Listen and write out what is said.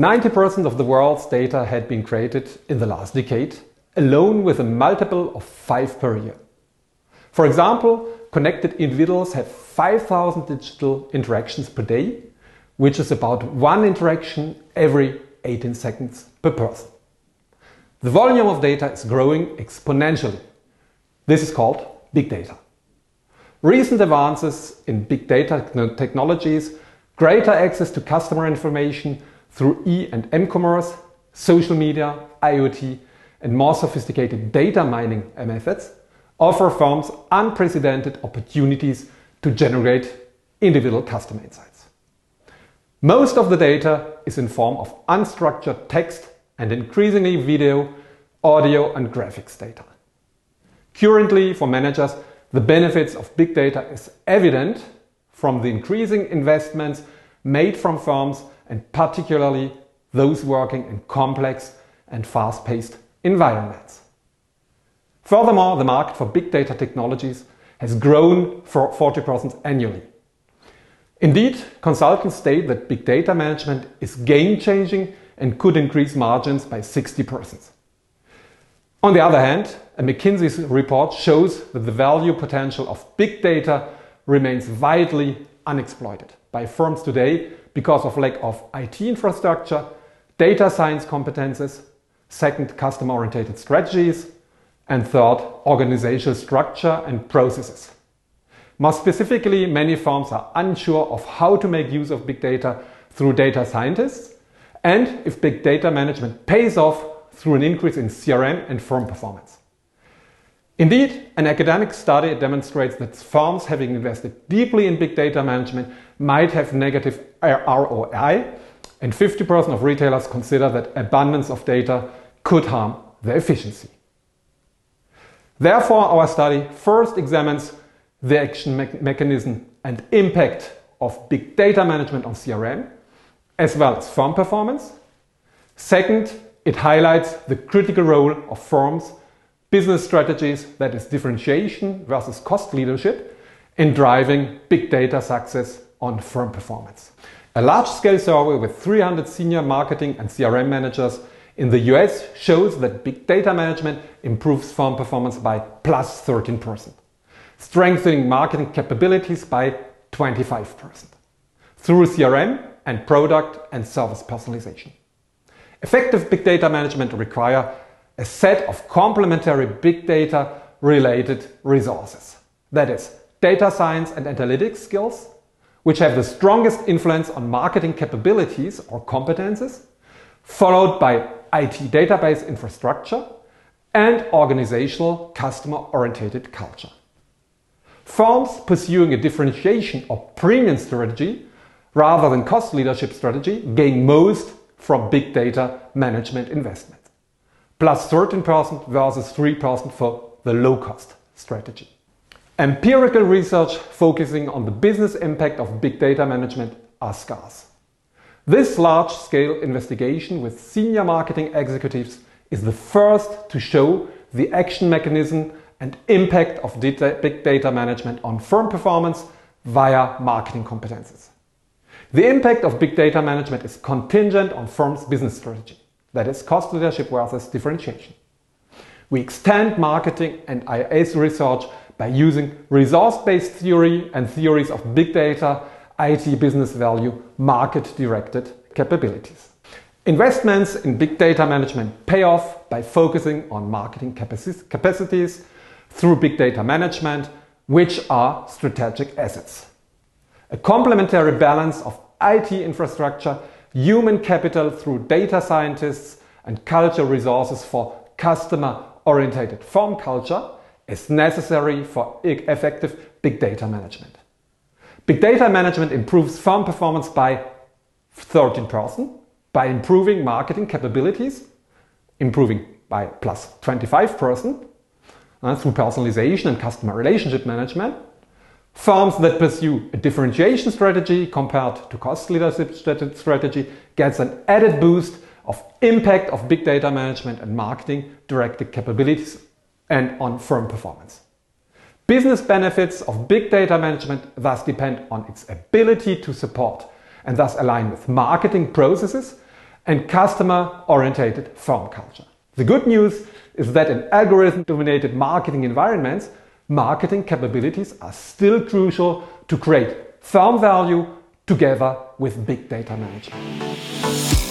90% of the world's data had been created in the last decade, alone with a multiple of 5 per year. For example, connected individuals have 5,000 digital interactions per day, which is about one interaction every 18 seconds per person. The volume of data is growing exponentially. This is called big data. Recent advances in big data technologies, greater access to customer information through e and m-commerce, social media, IoT, and more sophisticated data mining methods offer firms unprecedented opportunities to generate individual customer insights. Most of the data is in form of unstructured text and increasingly video, audio and graphics data. Currently, for managers, the benefits of big data is evident from the increasing investments made from firms and particularly those working in complex and fast-paced environments. Furthermore, the market for big data technologies has grown for 40% annually. Indeed, consultants state that big data management is game-changing and could increase margins by 60%. On the other hand, a McKinsey's report shows that the value potential of big data remains widely unexploited by firms today because of lack of IT infrastructure, data science competences, second, customer-oriented strategies, and third, organizational structure and processes. More specifically, many firms are unsure of how to make use of big data through data scientists and if big data management pays off through an increase in CRM and firm performance. Indeed, an academic study demonstrates that firms having invested deeply in big data management might have negative ROI, and 50% of retailers consider that abundance of data could harm their efficiency. Therefore, our study first examines the action me mechanism and impact of big data management on CRM, as well as firm performance. Second, it highlights the critical role of firms, business strategies, that is differentiation versus cost leadership, in driving big data success on firm performance. A large-scale survey with 300 senior marketing and CRM managers in the US shows that big data management improves firm performance by plus 13%, strengthening marketing capabilities by 25%, through CRM and product and service personalization. Effective big data management require a set of complementary big data related resources. That is, data science and analytics skills, which have the strongest influence on marketing capabilities or competences, followed by IT database infrastructure and organizational customer-oriented culture. Firms pursuing a differentiation or premium strategy rather than cost leadership strategy gain most from big data management investment, plus 13% versus 3% for the low cost strategy. Empirical research focusing on the business impact of big data management are scarce. This large scale investigation with senior marketing executives is the first to show the action mechanism and impact of data, big data management on firm performance via marketing competences. The impact of big data management is contingent on firm's business strategy, that is cost leadership versus differentiation. We extend marketing and IS research by using resource-based theory and theories of big data, IT business value, market-directed capabilities. Investments in big data management pay off by focusing on marketing capacities through big data management, which are strategic assets a complementary balance of IT infrastructure, human capital through data scientists, and cultural resources for customer oriented firm culture is necessary for effective big data management. Big data management improves firm performance by 13%, by improving marketing capabilities, improving by plus 25% uh, through personalization and customer relationship management, Firms that pursue a differentiation strategy compared to cost leadership strategy gets an added boost of impact of big data management and marketing directed capabilities and on firm performance. Business benefits of big data management thus depend on its ability to support and thus align with marketing processes and customer-orientated firm culture. The good news is that in algorithm-dominated marketing environments, marketing capabilities are still crucial to create firm value together with big data management.